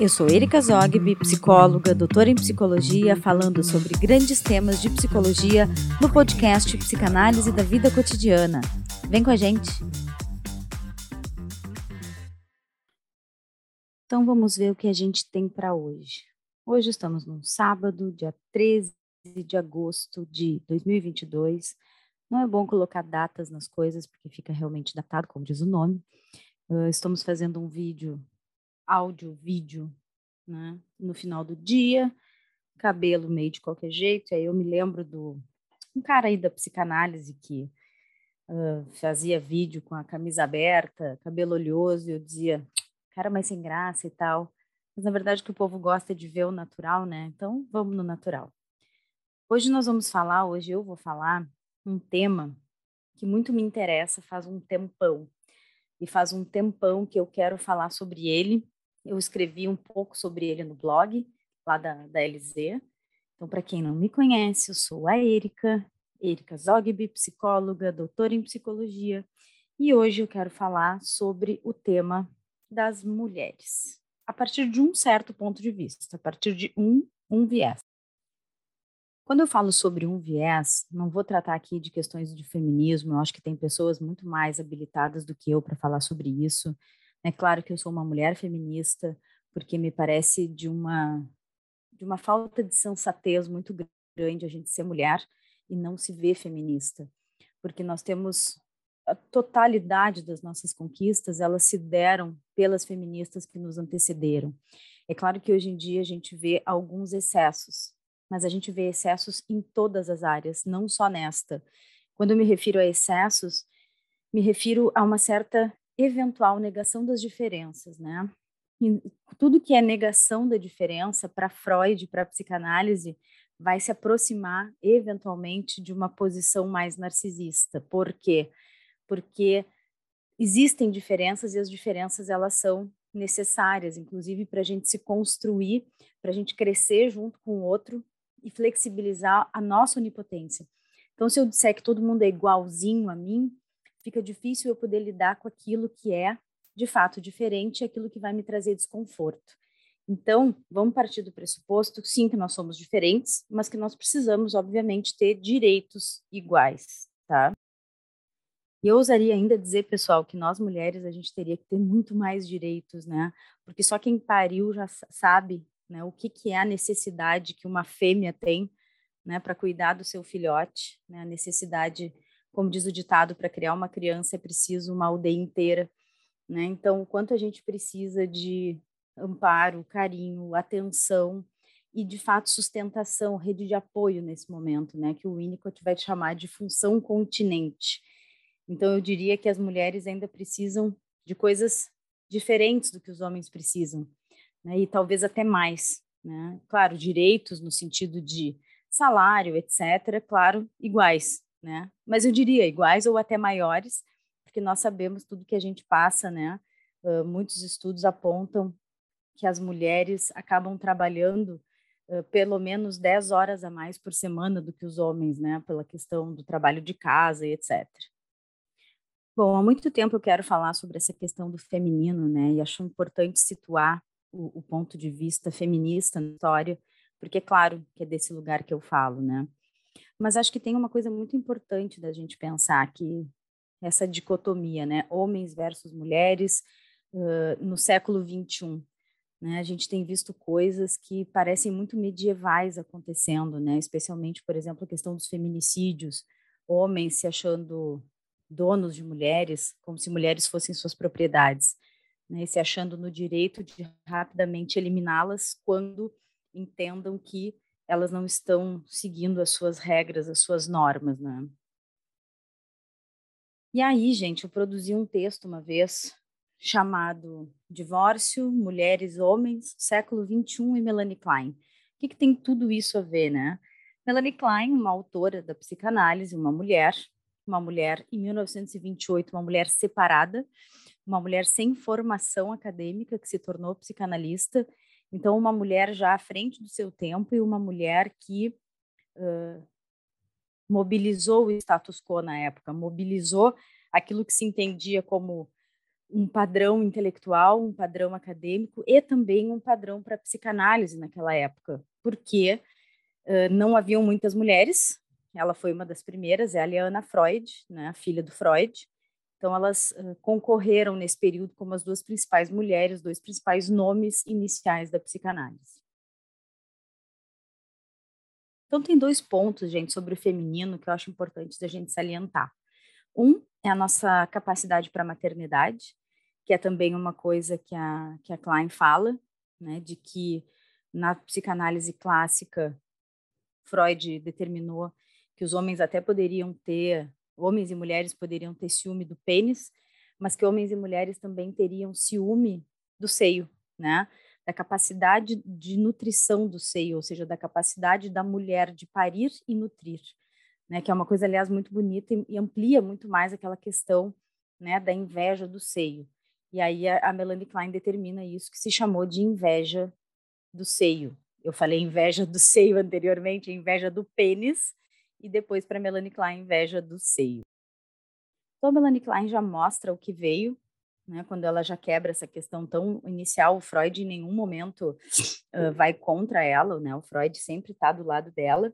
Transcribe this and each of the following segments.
Eu sou Erika Zogby, psicóloga, doutora em psicologia, falando sobre grandes temas de psicologia no podcast Psicanálise da Vida Cotidiana. Vem com a gente! Então vamos ver o que a gente tem para hoje. Hoje estamos no sábado, dia 13 de agosto de 2022. Não é bom colocar datas nas coisas, porque fica realmente datado, como diz o nome. Uh, estamos fazendo um vídeo, áudio, vídeo, né, no final do dia, cabelo meio de qualquer jeito. Aí eu me lembro do um cara aí da psicanálise que uh, fazia vídeo com a camisa aberta, cabelo oleoso, e eu dizia, cara mais sem graça e tal. Mas na verdade o que o povo gosta é de ver o natural, né? Então vamos no natural. Hoje nós vamos falar, hoje eu vou falar um tema que muito me interessa faz um tempão. E faz um tempão que eu quero falar sobre ele. Eu escrevi um pouco sobre ele no blog, lá da, da LZ. Então, para quem não me conhece, eu sou a Erika, Erika Zogby, psicóloga, doutora em psicologia. E hoje eu quero falar sobre o tema das mulheres, a partir de um certo ponto de vista, a partir de um, um viés. Quando eu falo sobre um viés, não vou tratar aqui de questões de feminismo, eu acho que tem pessoas muito mais habilitadas do que eu para falar sobre isso. É claro que eu sou uma mulher feminista, porque me parece de uma de uma falta de sensatez muito grande a gente ser mulher e não se ver feminista, porque nós temos a totalidade das nossas conquistas, elas se deram pelas feministas que nos antecederam. É claro que hoje em dia a gente vê alguns excessos, mas a gente vê excessos em todas as áreas, não só nesta. Quando eu me refiro a excessos, me refiro a uma certa eventual negação das diferenças, né? Tudo que é negação da diferença para Freud, para psicanálise, vai se aproximar eventualmente de uma posição mais narcisista. Por quê? Porque existem diferenças e as diferenças elas são necessárias, inclusive para a gente se construir, para a gente crescer junto com o outro e flexibilizar a nossa onipotência. Então, se eu disser que todo mundo é igualzinho a mim, fica difícil eu poder lidar com aquilo que é de fato diferente, aquilo que vai me trazer desconforto. Então, vamos partir do pressuposto, sim, que nós somos diferentes, mas que nós precisamos, obviamente, ter direitos iguais, tá? E eu ousaria ainda dizer, pessoal, que nós mulheres a gente teria que ter muito mais direitos, né? Porque só quem pariu já sabe né? O que, que é a necessidade que uma fêmea tem, né, para cuidar do seu filhote, né? A necessidade, como diz o ditado, para criar uma criança é preciso uma aldeia inteira, né? Então, o quanto a gente precisa de amparo, carinho, atenção e de fato sustentação, rede de apoio nesse momento, né? Que o Winnicott vai chamar de função continente. Então, eu diria que as mulheres ainda precisam de coisas diferentes do que os homens precisam, né, e talvez até mais. Né? Claro, direitos no sentido de salário, etc., claro, iguais, né? mas eu diria iguais ou até maiores, porque nós sabemos tudo que a gente passa, né? Uh, muitos estudos apontam que as mulheres acabam trabalhando uh, pelo menos 10 horas a mais por semana do que os homens, né? Pela questão do trabalho de casa e etc. Bom, há muito tempo eu quero falar sobre essa questão do feminino, né? E acho importante situar o, o ponto de vista feminista na história, porque é claro que é desse lugar que eu falo, né? Mas acho que tem uma coisa muito importante da gente pensar que essa dicotomia, né, homens versus mulheres uh, no século 21, né? A gente tem visto coisas que parecem muito medievais acontecendo, né? Especialmente, por exemplo, a questão dos feminicídios, homens se achando donos de mulheres, como se mulheres fossem suas propriedades né, se achando no direito de rapidamente eliminá-las quando entendam que elas não estão seguindo as suas regras, as suas normas, né? E aí, gente, eu produzi um texto uma vez chamado Divórcio, Mulheres, Homens, Século XXI e Melanie Klein. O que, que tem tudo isso a ver, né? Melanie Klein, uma autora da psicanálise, uma mulher, uma mulher em 1928, uma mulher separada, uma mulher sem formação acadêmica que se tornou psicanalista, então uma mulher já à frente do seu tempo e uma mulher que uh, mobilizou o status quo na época, mobilizou aquilo que se entendia como um padrão intelectual, um padrão acadêmico e também um padrão para psicanálise naquela época, porque uh, não haviam muitas mulheres. Ela foi uma das primeiras, é a Liana Freud, né, a filha do Freud. Então, elas concorreram nesse período como as duas principais mulheres, dois principais nomes iniciais da psicanálise. Então, tem dois pontos, gente, sobre o feminino que eu acho importante da gente salientar. Um é a nossa capacidade para maternidade, que é também uma coisa que a, que a Klein fala, né, de que na psicanálise clássica, Freud determinou que os homens até poderiam ter, homens e mulheres poderiam ter ciúme do pênis, mas que homens e mulheres também teriam ciúme do seio, né? Da capacidade de nutrição do seio, ou seja, da capacidade da mulher de parir e nutrir né, que é uma coisa, aliás, muito bonita e, amplia muito mais aquela questão né, da inveja do seio. E aí a, a Melanie Klein determina isso, que se chamou de inveja do seio. Eu falei inveja do seio anteriormente, inveja do pênis, e depois para Melanie Klein, inveja do seio. Então, a Melanie Klein já mostra o que veio, né, quando ela já quebra essa questão tão inicial. O Freud em nenhum momento uh, vai contra ela, né, o Freud sempre está do lado dela.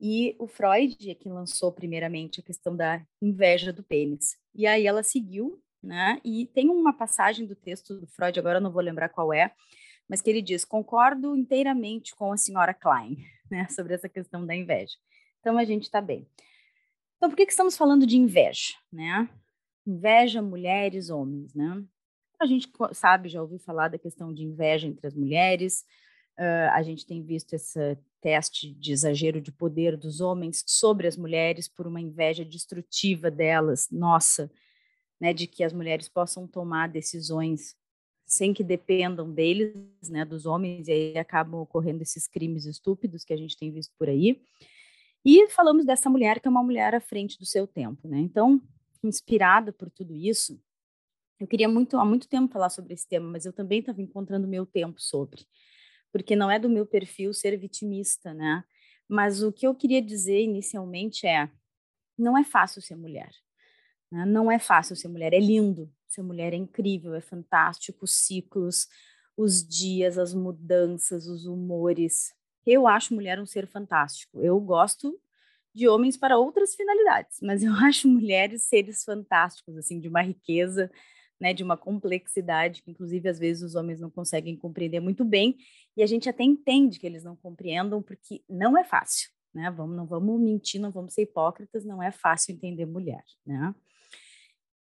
E o Freud é que lançou primeiramente a questão da inveja do pênis. E aí ela seguiu, né? E tem uma passagem do texto do Freud, agora eu não vou lembrar qual é, mas que ele diz: concordo inteiramente com a senhora Klein, né? Sobre essa questão da inveja. Então a gente está bem. Então por que, que estamos falando de inveja, né? Inveja, mulheres, homens, né? A gente sabe, já ouviu falar da questão de inveja entre as mulheres, Uh, a gente tem visto esse teste de exagero de poder dos homens sobre as mulheres por uma inveja destrutiva delas, nossa, né, de que as mulheres possam tomar decisões sem que dependam deles, né, dos homens, e aí acabam ocorrendo esses crimes estúpidos que a gente tem visto por aí. E falamos dessa mulher que é uma mulher à frente do seu tempo, né? Então, inspirada por tudo isso, eu queria muito há muito tempo falar sobre esse tema, mas eu também estava encontrando meu tempo sobre porque não é do meu perfil ser vitimista, né? Mas o que eu queria dizer inicialmente é: não é fácil ser mulher. Né? Não é fácil ser mulher. É lindo ser mulher, é incrível, é fantástico. Os ciclos, os dias, as mudanças, os humores. Eu acho mulher um ser fantástico. Eu gosto de homens para outras finalidades, mas eu acho mulheres seres fantásticos, assim, de uma riqueza né, de uma complexidade que, inclusive, às vezes os homens não conseguem compreender muito bem, e a gente até entende que eles não compreendam, porque não é fácil, né? Vamos, não vamos mentir, não vamos ser hipócritas, não é fácil entender mulher, né?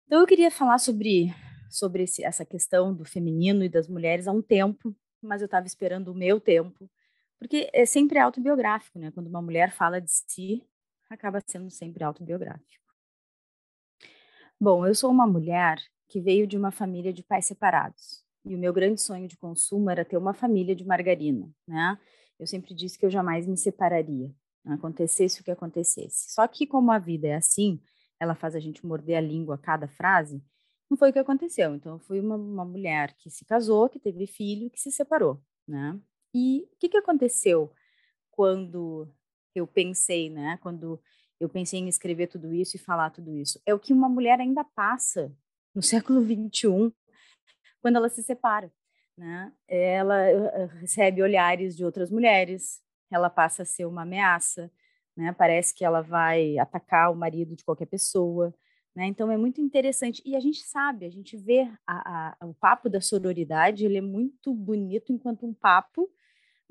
Então, eu queria falar sobre, sobre esse, essa questão do feminino e das mulheres há um tempo, mas eu estava esperando o meu tempo, porque é sempre autobiográfico, né? Quando uma mulher fala de si, acaba sendo sempre autobiográfico. Bom, eu sou uma mulher que veio de uma família de pais separados. E o meu grande sonho de consumo era ter uma família de margarina, né? Eu sempre disse que eu jamais me separaria, acontecesse o que acontecesse. Só que como a vida é assim, ela faz a gente morder a língua a cada frase, não foi o que aconteceu. Então, eu fui uma, uma mulher que se casou, que teve filho, que se separou, né? E o que, que aconteceu quando eu pensei, né? Quando eu pensei em escrever tudo isso e falar tudo isso? É o que uma mulher ainda passa no século XXI, quando ela se separa. Né? Ela eh, recebe olhares de outras mulheres, ela passa a ser uma ameaça, né? parece que ela vai atacar o marido de qualquer pessoa. Né? Então é muito interessante. E a gente sabe, a gente vê a, a, o papo da sororidade, ele é muito bonito enquanto um papo,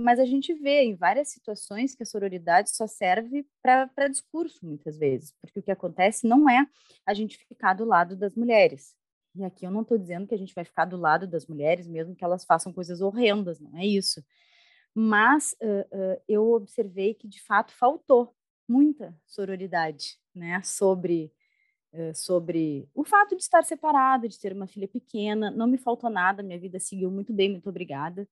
mas a gente vê em várias situações que a sororidade só serve para discurso, muitas vezes, porque o que acontece não é a gente ficar do lado das mulheres. E aqui eu não estou dizendo que a gente vai ficar do lado das mulheres, mesmo que elas façam coisas horrendas, não é isso. Mas uh, uh, eu observei que, de fato, faltou muita sororidade né, sobre sobre o fato de estar separada, de ter uma filha pequena. Não me faltou nada, minha vida seguiu muito bem, muito obrigada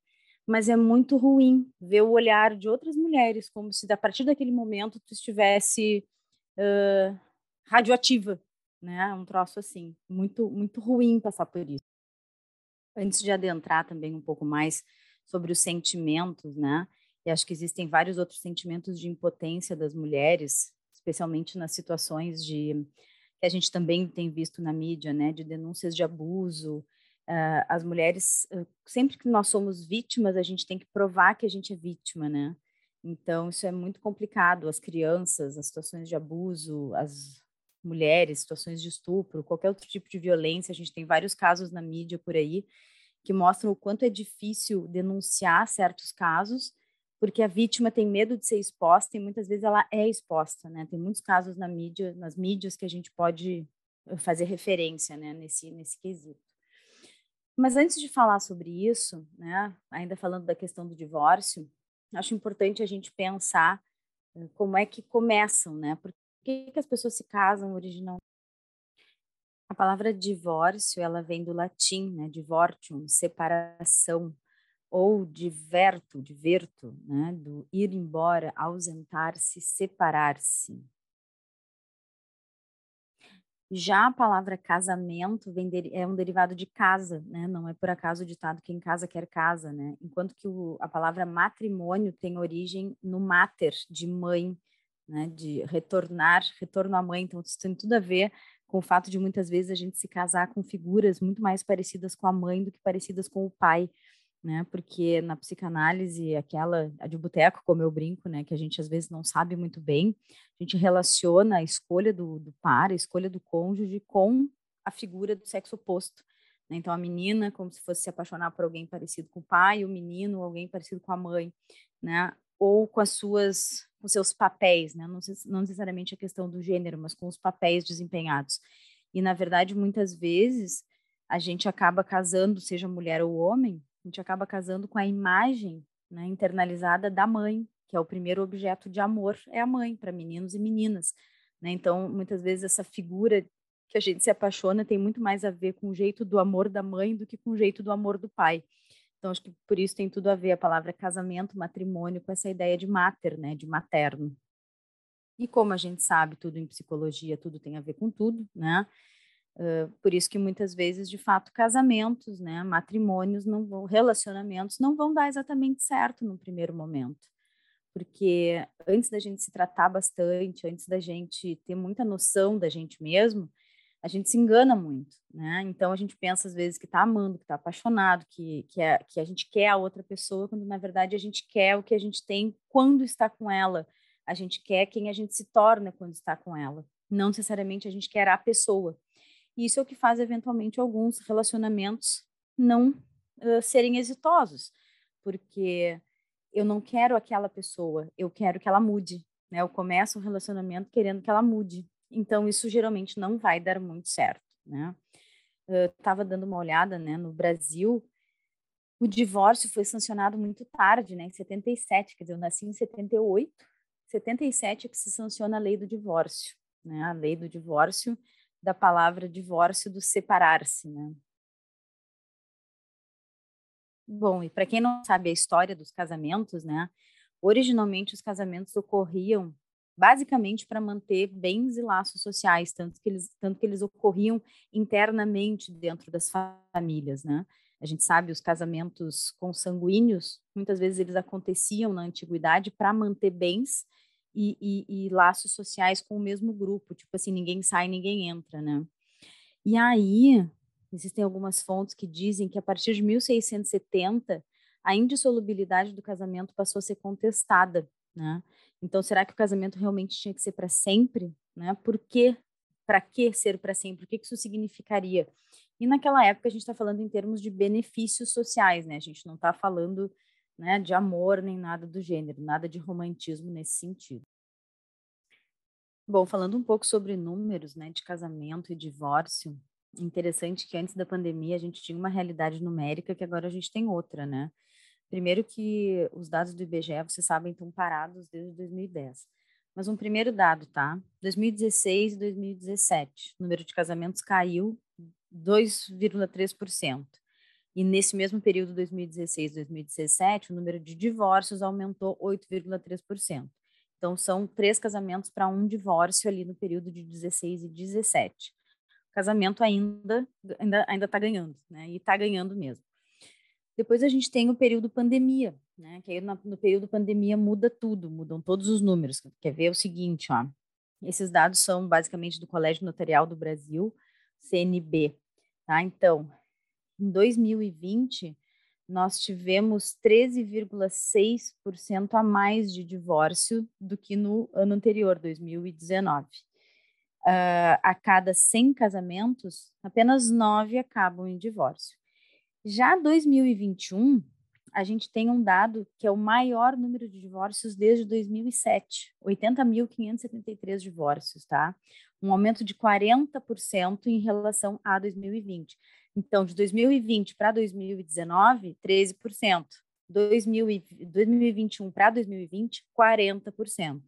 mas é muito ruim ver o olhar de outras mulheres, como se a partir daquele momento tu estivesse uh, radioativa, né? Um troço assim, muito muito ruim passar por isso. Antes de adentrar também um pouco mais sobre os sentimentos, né? E acho que existem vários outros sentimentos de impotência das mulheres, especialmente nas situações de que a gente também tem visto na mídia, né, de denúncias de abuso. Uh, as mulheres, uh, sempre que nós somos vítimas, a gente tem que provar que a gente é vítima, né? Então, isso é muito complicado. As crianças, as situações de abuso, as mulheres, situações de estupro, qualquer outro tipo de violência, a gente tem vários casos na mídia por aí que mostram o quanto é difícil denunciar certos casos, porque a vítima tem medo de ser exposta e muitas vezes ela é exposta, né? Tem muitos casos na mídia, nas mídias que a gente pode eh, fazer referência, né, nesse nesse quesito. Mas antes de falar sobre isso, né, ainda falando da questão do divórcio, acho importante a gente pensar eh, como é que começam, né? Por que, que as pessoas se casam originalmente? A palavra divórcio, ela vem do latim, né? Divortium, separação, ou diverto, diverto, né? Do ir embora, ausentar-se, separar-se. Já a palavra casamento de, é um derivado de casa, né? Não é por acaso o ditado quem casa quer casa, né? Enquanto que o, a palavra matrimônio tem origem no mater, de mãe, né? De retornar, retorno à mãe. Então isso tem tudo a ver com o fato de muitas vezes a gente se casar com figuras muito mais parecidas com a mãe do que parecidas com o pai né? Porque na psicanálise, aquela a de boteco, como eu brinco, né? Que a gente às vezes não sabe muito bem, a gente relaciona a escolha do, do par, a escolha do cônjuge com a figura do sexo oposto. Né? Então, a menina, como se fosse se apaixonar por alguém parecido com o pai, o menino, alguém parecido com a mãe, né? Ou com as suas, com seus papéis, né? Não, não necessariamente a questão do gênero, mas com os papéis desempenhados. E, na verdade, muitas vezes, a gente acaba casando, seja mulher ou homem, a gente acaba casando com a imagem né, internalizada da mãe, que é o primeiro objeto de amor, é a mãe, para meninos e meninas. Né? Então, muitas vezes, essa figura que a gente se apaixona tem muito mais a ver com o jeito do amor da mãe do que com o jeito do amor do pai. Então, acho que por isso tem tudo a ver a palavra casamento, matrimônio, com essa ideia de mater, né, de materno. E como a gente sabe, tudo em psicologia, tudo tem a ver com tudo, né? Uh, por isso que muitas vezes, de fato, casamentos, né, matrimônios, não vão, relacionamentos não vão dar exatamente certo no primeiro momento. Porque antes da gente se tratar bastante, antes da gente ter muita noção da gente mesmo, a gente se engana muito, né? Então a gente pensa às vezes que está amando, que está apaixonado, que, que, é, que a gente quer a outra pessoa, quando na verdade a gente quer o que a gente tem quando está com ela. A gente quer quem a gente se torna quando está com ela. Não necessariamente a gente quer a pessoa. Isso é o que faz, eventualmente, alguns relacionamentos não uh, serem exitosos, porque eu não quero aquela pessoa, eu quero que ela mude. Né? Eu começo um relacionamento querendo que ela mude. Então, isso geralmente não vai dar muito certo. Né? Estava dando uma olhada né, no Brasil, o divórcio foi sancionado muito tarde, né, em 77, quer dizer, eu nasci em 78, 77 é que se sanciona a lei do divórcio. Né? A lei do divórcio da palavra divórcio do separar-se, né? Bom, e para quem não sabe a história dos casamentos, né? Originalmente os casamentos ocorriam basicamente para manter bens e laços sociais, tanto que eles tanto que eles ocorriam internamente dentro das famílias, né? A gente sabe os casamentos consanguíneos, muitas vezes eles aconteciam na antiguidade para manter bens e, e, e, laços sociais com o mesmo grupo, tipo assim, ninguém sai, ninguém entra, né? E aí, existem algumas fontes que dizem que a partir de 1670, a indissolubilidade do casamento passou a ser contestada, né? Então, será que o casamento realmente tinha que ser para sempre, né? Por? Para que ser para sempre? O que isso significaria? E naquela época a gente está falando em termos de benefícios sociais, né? A gente não está falando né, de amor nem nada do gênero, nada de romantismo nesse sentido. Bom, falando um pouco sobre números, né, de casamento e divórcio, interessante que antes da pandemia a gente tinha uma realidade numérica que agora a gente tem outra, né? Primeiro que os dados do IBGE, vocês sabem, estão parados desde 2010. Mas um primeiro dado, tá? 2016 e 2017, o número de casamentos caiu 2,3%. E nesse mesmo período, 2016 2017, o número de divórcios aumentou 8,3%. Então, são três casamentos para um divórcio ali no período de 16 e 17. O casamento ainda ainda ainda está ganhando, né? E está ganhando mesmo. Depois a gente tem o período pandemia, né? Que aí no, no período pandemia muda tudo, mudam todos os números. Quer ver o seguinte, ó? Esses dados são basicamente do Colégio Notarial do Brasil, CNB. Tá? Então, em 2020, nós tivemos 13,6% a mais de divórcio do que no ano anterior, 2019. Uh, a cada 100 casamentos, apenas 9 acabam em divórcio. Já 2021, a gente tem um dado que é o maior número de divórcios desde 2007, 80.573 divórcios, tá? Um aumento de 40% em relação a 2020. Então, de 2020 para 2019, 13%. 2021 para 2020, 40%.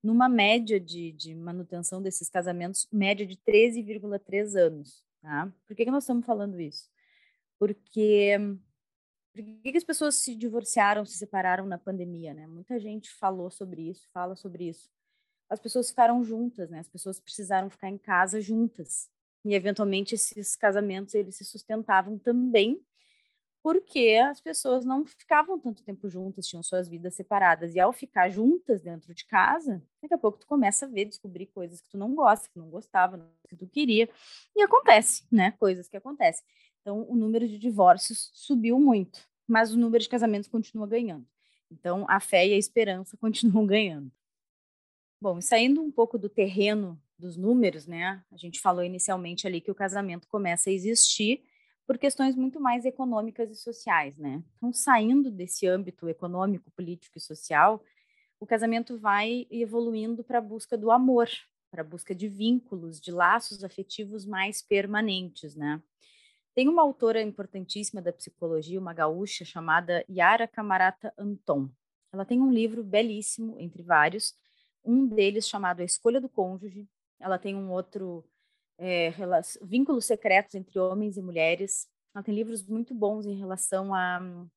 Numa média de, de manutenção desses casamentos, média de 13,3 anos. Tá? Por que, que nós estamos falando isso? Porque por que, que as pessoas se divorciaram, se separaram na pandemia, né? Muita gente falou sobre isso, fala sobre isso. As pessoas ficaram juntas, né? As pessoas precisaram ficar em casa juntas. E eventualmente esses casamentos eles se sustentavam também porque as pessoas não ficavam tanto tempo juntas, tinham suas vidas separadas. E ao ficar juntas dentro de casa, daqui a pouco tu começa a ver, descobrir coisas que tu não gosta, que não gostava, que tu queria. E acontece, né? Coisas que acontecem. Então, o número de divórcios subiu muito, mas o número de casamentos continua ganhando. Então, a fé e a esperança continuam ganhando. Bom, saindo um pouco do terreno dos números, né? A gente falou inicialmente ali que o casamento começa a existir por questões muito mais econômicas e sociais, né? Então, saindo desse âmbito econômico, político e social, o casamento vai evoluindo para a busca do amor, para a busca de vínculos, de laços afetivos mais permanentes, né? Tem uma autora importantíssima da psicologia, uma gaúcha chamada Yara Camarata Anton. Ela tem um livro belíssimo, entre vários, um deles chamado A Escolha do Cônjuge. Ela tem um outro, é, Vínculos Secretos entre Homens e Mulheres. Ela tem livros muito bons em relação a um,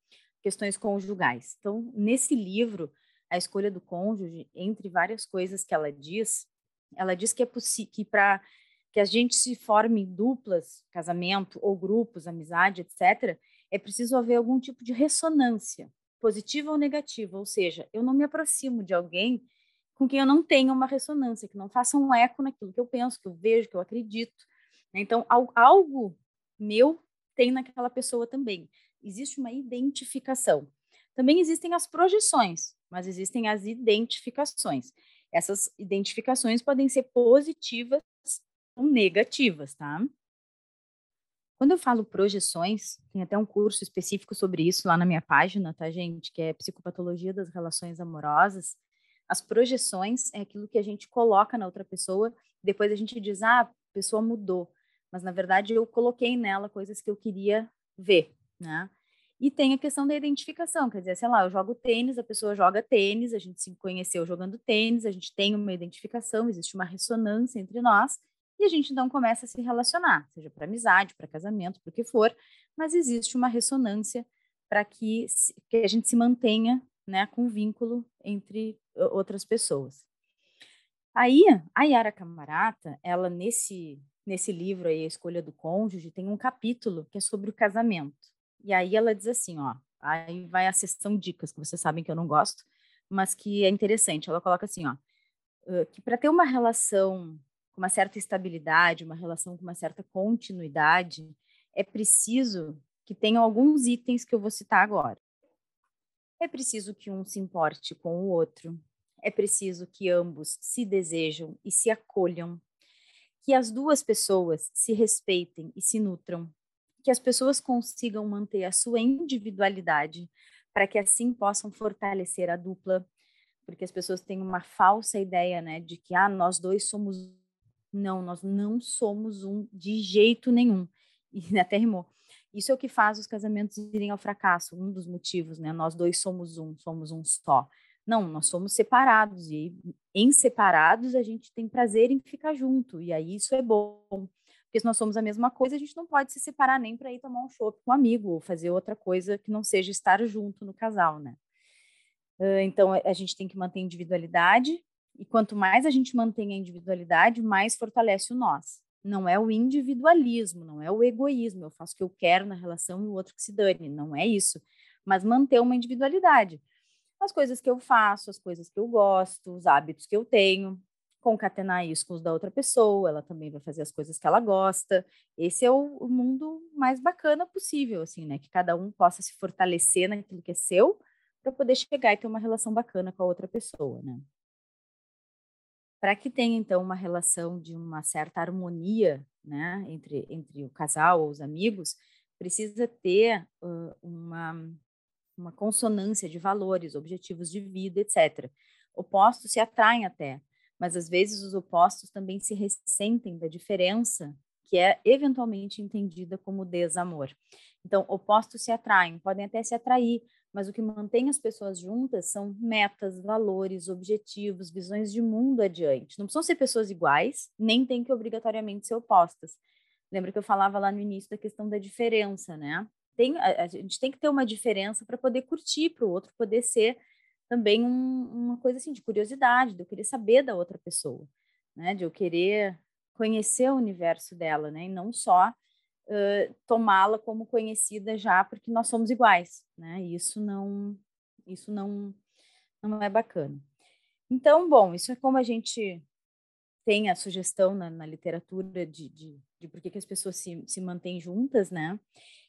questões conjugais. Então, nesse livro, A Escolha do Cônjuge, entre várias coisas que ela diz, ela diz que é possível que para que a gente se forme em duplas, casamento ou grupos, amizade, etc., é preciso haver algum tipo de ressonância, positiva ou negativa. Ou seja, eu não me aproximo de alguém com quem eu não tenho uma ressonância, que não faça um eco naquilo que eu penso, que eu vejo, que eu acredito. Né? Então, algo meu tem naquela pessoa também. Existe uma identificação. Também existem as projeções, mas existem as identificações. Essas identificações podem ser positivas negativas, tá? Quando eu falo projeções, tem até um curso específico sobre isso lá na minha página, tá, gente? Que é Psicopatologia das Relações Amorosas. As projeções é aquilo que a gente coloca na outra pessoa, depois a gente diz, ah, a pessoa mudou. Mas, na verdade, eu coloquei nela coisas que eu queria ver, né? E tem a questão da identificação, quer dizer, sei lá, eu jogo tênis, a pessoa joga tênis, a gente se conheceu jogando tênis, a gente tem uma identificação, existe uma ressonância entre nós, e a gente então começa a se relacionar, seja para amizade, para casamento, para o que for, mas existe uma ressonância para que, que a gente se mantenha né, com vínculo entre outras pessoas. Aí, a Yara Camarata, ela nesse, nesse livro aí, A Escolha do Cônjuge, tem um capítulo que é sobre o casamento. E aí ela diz assim, ó, aí vai a sessão dicas, que vocês sabem que eu não gosto, mas que é interessante. Ela coloca assim, ó, que para ter uma relação com uma certa estabilidade, uma relação com uma certa continuidade, é preciso que tenham alguns itens que eu vou citar agora. É preciso que um se importe com o outro, é preciso que ambos se desejam e se acolham, que as duas pessoas se respeitem e se nutram, que as pessoas consigam manter a sua individualidade para que assim possam fortalecer a dupla, porque as pessoas têm uma falsa ideia, né, de que ah, nós dois somos não, nós não somos um de jeito nenhum. E até rimou. Isso é o que faz os casamentos irem ao fracasso, um dos motivos, né? Nós dois somos um, somos um só. Não, nós somos separados e em separados a gente tem prazer em ficar junto e aí isso é bom. Porque se nós somos a mesma coisa, a gente não pode se separar nem para ir tomar um chopp com um amigo ou fazer outra coisa que não seja estar junto no casal, né? Então a gente tem que manter individualidade, e quanto mais a gente mantém a individualidade, mais fortalece o nós. Não é o individualismo, não é o egoísmo. Eu faço o que eu quero na relação e o outro que se dane. Não é isso. Mas manter uma individualidade. As coisas que eu faço, as coisas que eu gosto, os hábitos que eu tenho. concatenar isso com os da outra pessoa, ela também vai fazer as coisas que ela gosta. Esse é o, mundo mais bacana possível, assim, né? Que cada um possa se fortalecer naquilo que é seu para poder chegar e ter uma relação bacana com a outra pessoa, né? Para que tenha, então, uma relação de uma certa harmonia né, entre, entre o casal ou os amigos, precisa ter uh, uma, uma consonância de valores, objetivos de vida, etc. Opostos se atraem até, mas às vezes os opostos também se ressentem da diferença que é eventualmente entendida como desamor. Então, opostos se atraem, podem até se atrair, mas o que mantém as pessoas juntas são metas, valores, objetivos, visões de mundo adiante. Não precisam ser pessoas iguais, nem tem que obrigatoriamente ser opostas. Lembra que eu falava lá no início da questão da diferença, né? Tem, a, a gente tem que ter uma diferença para poder curtir, para o outro poder ser também um, uma coisa assim de curiosidade, de eu querer saber da outra pessoa, né? De eu querer conhecer o universo dela, né? E não só uh, tomá-la como conhecida já porque nós somos iguais, né? isso não, isso não, não é bacana. Então, bom, isso é como a gente tem a sugestão na, na literatura de, de, de, por que, as pessoas se, se mantêm juntas, né?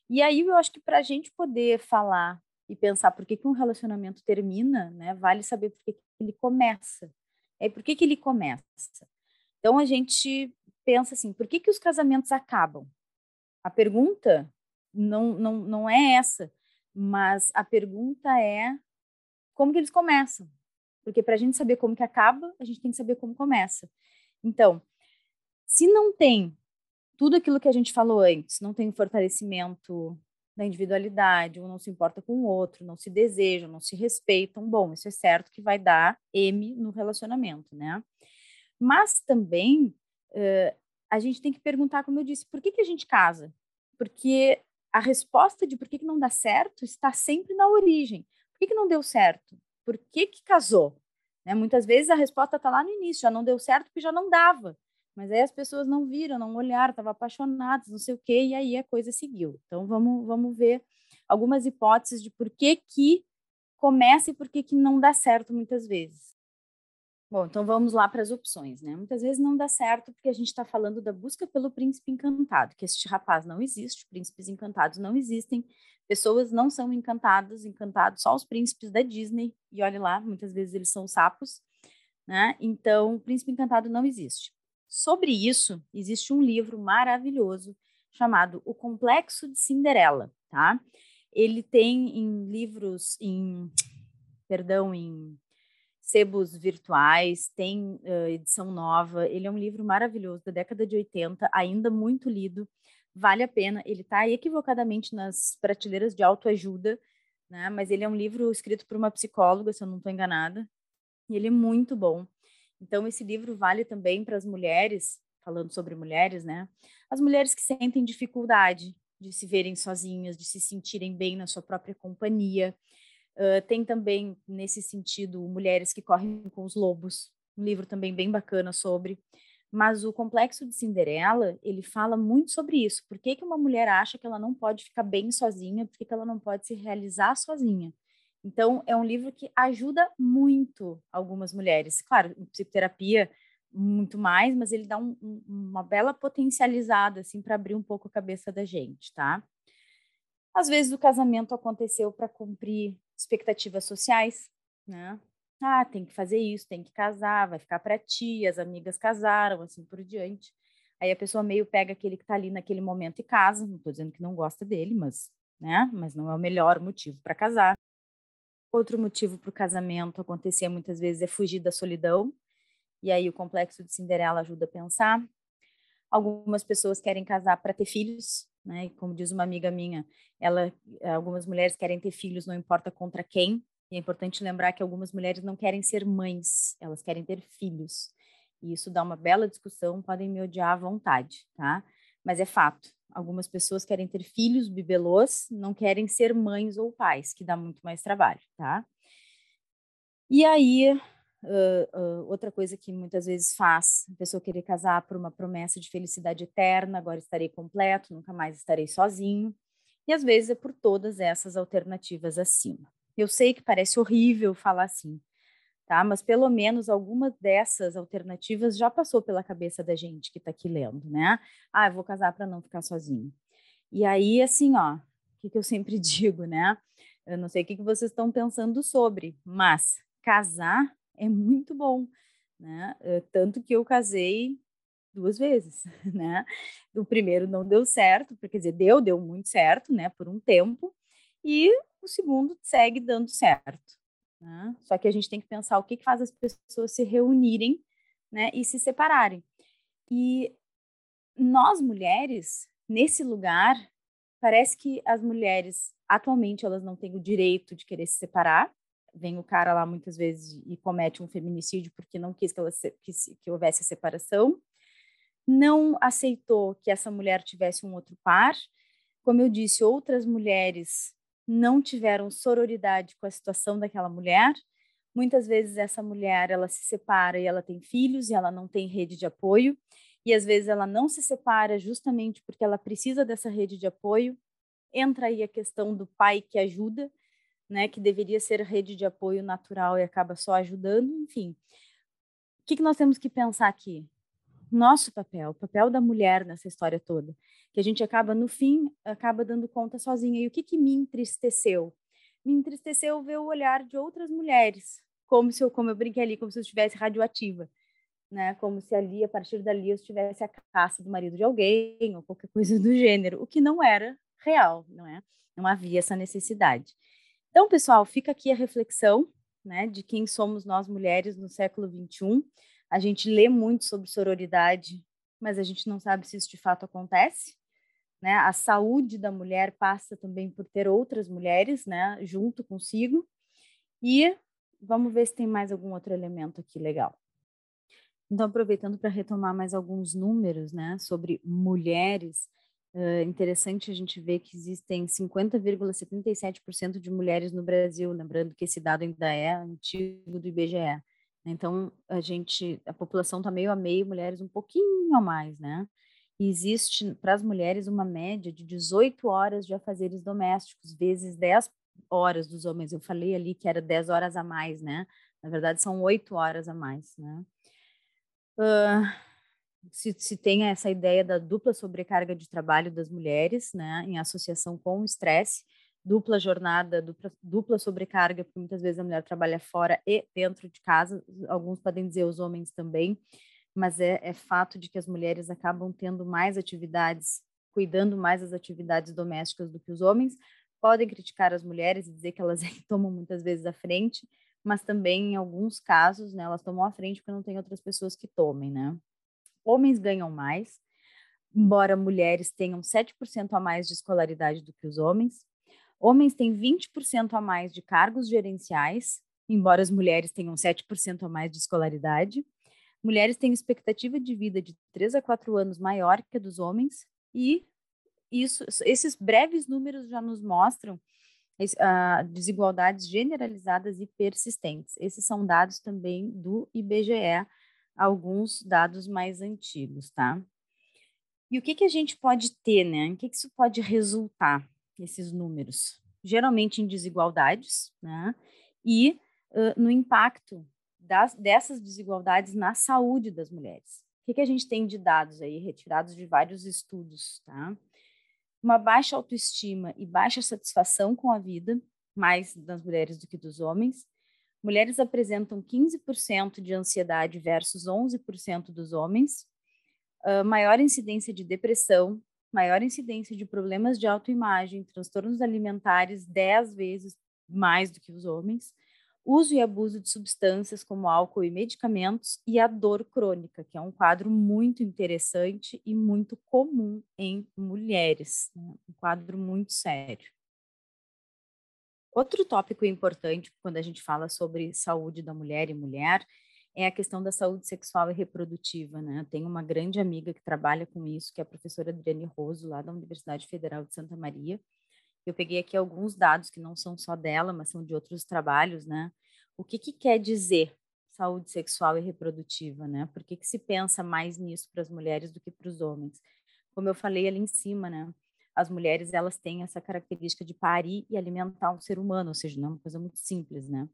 E aí eu acho que para a gente poder falar e pensar por que, que um relacionamento termina, né? Vale saber por que, que ele começa. É por que, que ele começa. Então a gente pensa assim, por que, que os casamentos acabam? A pergunta não, não, não é essa, mas a pergunta é como que eles começam. Porque para a gente saber como que acaba, a gente tem que saber como começa. Então, se não tem tudo aquilo que a gente falou antes, não tem o fortalecimento da individualidade, um não se importa com o outro, não se desejam, não se respeitam, bom, isso é certo que vai dar M no relacionamento, né? Mas também uh, a gente tem que perguntar, como eu disse, por que, que a gente casa? Porque a resposta de por que, que não dá certo está sempre na origem. Por que, que não deu certo? Por que, que casou? Né? Muitas vezes a resposta está lá no início, já não deu certo porque já não dava. Mas aí as pessoas não viram, não olharam, estavam apaixonadas, não sei o quê, e aí a coisa seguiu. Então vamos, vamos ver algumas hipóteses de por que, que começa e por que, que não dá certo muitas vezes. Bom, então vamos lá para as opções, né? Muitas vezes não dá certo porque a gente está falando da busca pelo príncipe encantado, que este rapaz não existe, príncipes encantados não existem, pessoas não são encantadas, encantados só os príncipes da Disney, e olhe lá, muitas vezes eles são sapos, né? Então, o príncipe encantado não existe. Sobre isso, existe um livro maravilhoso chamado O Complexo de Cinderela, tá? Ele tem em livros, em, perdão, em sebos virtuais, tem uh, edição nova. Ele é um livro maravilhoso da década de 80, ainda muito lido. Vale a pena. Ele está equivocadamente nas prateleiras de autoajuda, né? Mas ele é um livro escrito por uma psicóloga, se eu não estou enganada. E ele é muito bom. Então esse livro vale também para as mulheres, falando sobre mulheres, né? As mulheres que sentem dificuldade de se verem sozinhas, de se sentirem bem na sua própria companhia, Tem também, nesse sentido, Mulheres que Correm com os Lobos, um livro também bem bacana sobre. Mas o Complexo de Cinderela, ele fala muito sobre isso. Por que, que uma mulher acha que ela não pode ficar bem sozinha? Por que, que ela não pode se realizar sozinha? Então, é um livro que ajuda muito algumas mulheres. Claro, em psicoterapia, muito mais, mas ele dá um, um, uma bela potencializada, assim, para abrir um pouco a cabeça da gente, tá? Às vezes o casamento aconteceu para cumprir expectativas sociais, né? Ah, tem que fazer isso, tem que casar, vai ficar para ti, as amigas casaram, assim por diante. Aí a pessoa meio pega aquele que está ali naquele momento e casa. Não estou dizendo que não gosta dele, mas, né? Mas não é o melhor motivo para casar. Outro motivo para o casamento acontecer muitas vezes é fugir da solidão. E aí o complexo de Cinderela ajuda a pensar. Algumas pessoas querem casar para ter filhos, né? Como diz uma amiga minha, ela, algumas mulheres querem ter filhos, não importa contra quem. E é importante lembrar que algumas mulheres não querem ser mães, elas querem ter filhos. E isso dá uma bela discussão, podem me odiar à vontade, tá? Mas é fato. Algumas pessoas querem ter filhos bibelôs, não querem ser mães ou pais, que dá muito mais trabalho, tá? E aí, Uh, outra coisa que muitas vezes faz a pessoa querer casar por uma promessa de felicidade eterna, agora estarei completo, nunca mais estarei sozinho. E às vezes é por todas essas alternativas acima. Eu sei que parece horrível falar assim, tá? Mas pelo menos alguma dessas alternativas já passou pela cabeça da gente que está aqui lendo, né? Ah, eu vou casar para não ficar sozinho. E aí, assim, ó, o que, que eu sempre digo, né? Eu não sei o que, que vocês estão pensando sobre, mas casar é muito bom, né? Eh, tanto que eu casei duas vezes, né? O primeiro não deu certo, porque quer dizer, deu, deu muito certo, né, por um tempo, e o segundo segue dando certo. Né? Só que a gente tem que pensar o que, que faz as pessoas se reunirem, né, e se separarem. E nós mulheres, nesse lugar, parece que as mulheres atualmente elas não têm o direito de querer se separar. Vem o cara lá muitas vezes e comete um feminicídio porque não quis que, ela se, que, que houvesse a separação não aceitou que essa mulher tivesse um outro par. Como eu disse, outras mulheres não tiveram sororidade com a situação daquela mulher. Muitas vezes essa mulher ela se separa e ela tem filhos e ela não tem rede de apoio. E às vezes ela não se separa justamente porque ela precisa dessa rede de apoio. Entra aí a questão do pai que ajuda, né, que deveria ser rede de apoio natural e acaba só ajudando, enfim. O que, que nós temos que pensar aqui? nosso papel, o papel da mulher nessa história toda, que a gente acaba no fim acaba dando conta sozinha. E o que que me entristeceu? Me entristeceu ver o olhar de outras mulheres, como se eu, como eu brinquei ali, como se eu estivesse radioativa, né? Como se ali a partir dali eu estivesse a caça do marido de alguém ou qualquer coisa do gênero, o que não era real, não é? Não havia essa necessidade. Então, pessoal, fica aqui a reflexão, né, de quem somos nós mulheres no século 21 a gente lê muito sobre sororidade, mas a gente não sabe se isso de fato acontece. Né? A saúde da mulher passa também por ter outras mulheres né, junto consigo. E vamos ver se tem mais algum outro elemento aqui legal. Então, aproveitando para retomar mais alguns números né, sobre mulheres, é interessante a gente ver que existem 50,77% de mulheres no Brasil, lembrando que esse dado ainda é antigo do IBGE. Então, a gente, a população está meio a meio, mulheres um pouquinho a mais, né? E existe para as mulheres uma média de 18 horas de afazeres domésticos, vezes 10 horas dos homens. Eu falei ali que era 10 horas a mais, né? Na verdade, são 8 horas a mais, né? Uh, se, se tem essa ideia da dupla sobrecarga de trabalho das mulheres, né, em associação com o estresse, dupla jornada, dupla, dupla sobrecarga, porque muitas vezes a mulher trabalha fora e dentro de casa, alguns podem dizer os homens também, mas é, é fato de que as mulheres acabam tendo mais atividades, cuidando mais das atividades domésticas do que os homens. Podem criticar as mulheres e dizer que elas tomam muitas vezes a frente, mas também em alguns casos, né, elas tomam a frente porque não tem outras pessoas que tomem, né? Homens ganham mais, embora mulheres tenham 7% a mais de escolaridade do que os homens, Homens têm 20% a mais de cargos gerenciais, embora as mulheres tenham 7% a mais de escolaridade. Mulheres têm expectativa de vida de 3 a 4 anos maior que a dos homens, e isso, esses breves números já nos mostram uh, desigualdades generalizadas e persistentes. Esses são dados também do IBGE, alguns dados mais antigos, tá? E o que, que a gente pode ter, né? O que, que isso pode resultar? esses números, geralmente em desigualdades, né? E uh, no impacto das, dessas desigualdades na saúde das mulheres. O que, que a gente tem de dados aí, retirados de vários estudos, tá? Uma baixa autoestima e baixa satisfação com a vida, mais das mulheres do que dos homens. Mulheres apresentam 15% de ansiedade versus 11% dos homens. Uh, maior incidência de depressão, maior incidência de problemas de autoimagem, transtornos alimentares 10 vezes mais do que os homens, uso e abuso de substâncias como álcool e medicamentos e a dor crônica, que é um quadro muito interessante e muito comum em mulheres, né? um quadro muito sério. Outro tópico importante quando a gente fala sobre saúde da mulher e mulher é a questão da saúde sexual e reprodutiva, né? Eu tenho uma grande amiga que trabalha com isso, que é a professora Adriane Roso, lá da Universidade Federal de Santa Maria. Eu peguei aqui alguns dados que não são só dela, mas são de outros trabalhos, né? O que, que quer dizer saúde sexual e reprodutiva, né? Por que, que se pensa mais nisso para as mulheres do que para os homens? Como eu falei ali em cima, né? As mulheres, elas têm essa característica de parir e alimentar um ser humano, ou seja, não é uma coisa muito simples, né?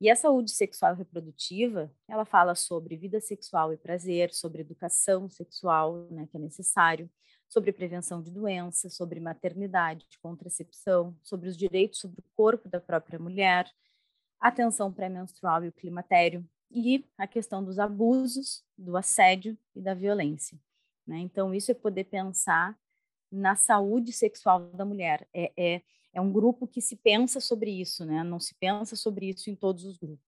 E a saúde sexual e reprodutiva, ela fala sobre vida sexual e prazer, sobre educação sexual, né, que é necessário, sobre prevenção de doenças, sobre maternidade, contracepção, sobre os direitos sobre o corpo da própria mulher, atenção pré-menstrual e o climatério, e a questão dos abusos, do assédio e da violência. Né? Então, isso é poder pensar na saúde sexual da mulher. É, é, é um grupo que se pensa sobre isso, né? não se pensa sobre isso em todos os grupos.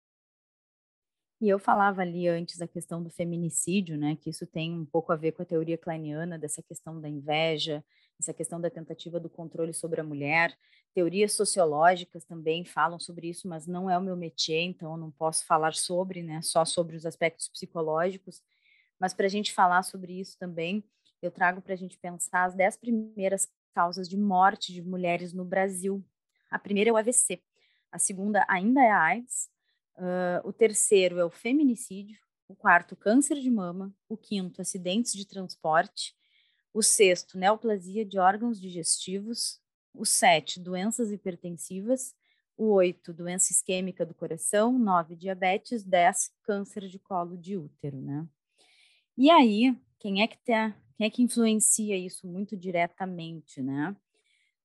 E eu falava ali antes a questão do feminicídio, né, que isso tem um pouco a ver com a teoria kleiniana dessa questão da inveja, essa questão da tentativa do controle sobre a mulher. Teorias sociológicas também falam sobre isso, mas não é o meu métier, então eu não posso falar sobre, né, só sobre os aspectos psicológicos. Mas para a gente falar sobre isso também, eu trago para a gente pensar as dez primeiras causas de morte de mulheres no Brasil. A primeira é o AVC, a segunda ainda é a AIDS, uh, o terceiro é o feminicídio, o quarto, câncer de mama, o quinto, acidentes de transporte, o sexto, neoplasia de órgãos digestivos, o sete, doenças hipertensivas, o oito, doença isquêmica do coração, nove, diabetes, dez, câncer de colo de útero, né? E aí, quem é que tá, quem é que influencia isso muito diretamente, né?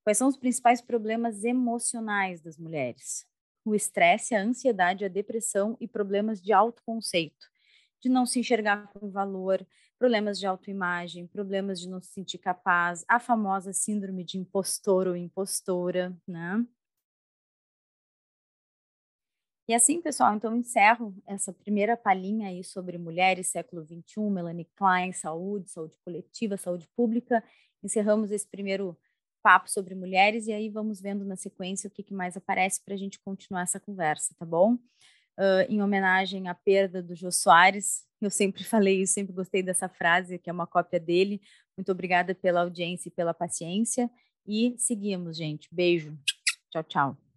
Quais são os principais problemas emocionais das mulheres? O estresse, a ansiedade, a depressão e problemas de autoconceito, de não se enxergar com valor, problemas de autoimagem, problemas de não se sentir capaz, a famosa síndrome de impostor ou impostora, né? E assim, pessoal, então encerro essa primeira palhinha aí sobre mulheres, século XXI, Melanie Klein, saúde, saúde coletiva, saúde pública. Encerramos esse primeiro papo sobre mulheres e aí vamos vendo na sequência o que, que mais aparece para a gente continuar essa conversa, tá bom? Uh, em homenagem à perda do Jô Soares, eu sempre falei isso, sempre gostei dessa frase, que é uma cópia dele. Muito obrigada pela audiência e pela paciência. E seguimos, gente. Beijo. Tchau, tchau.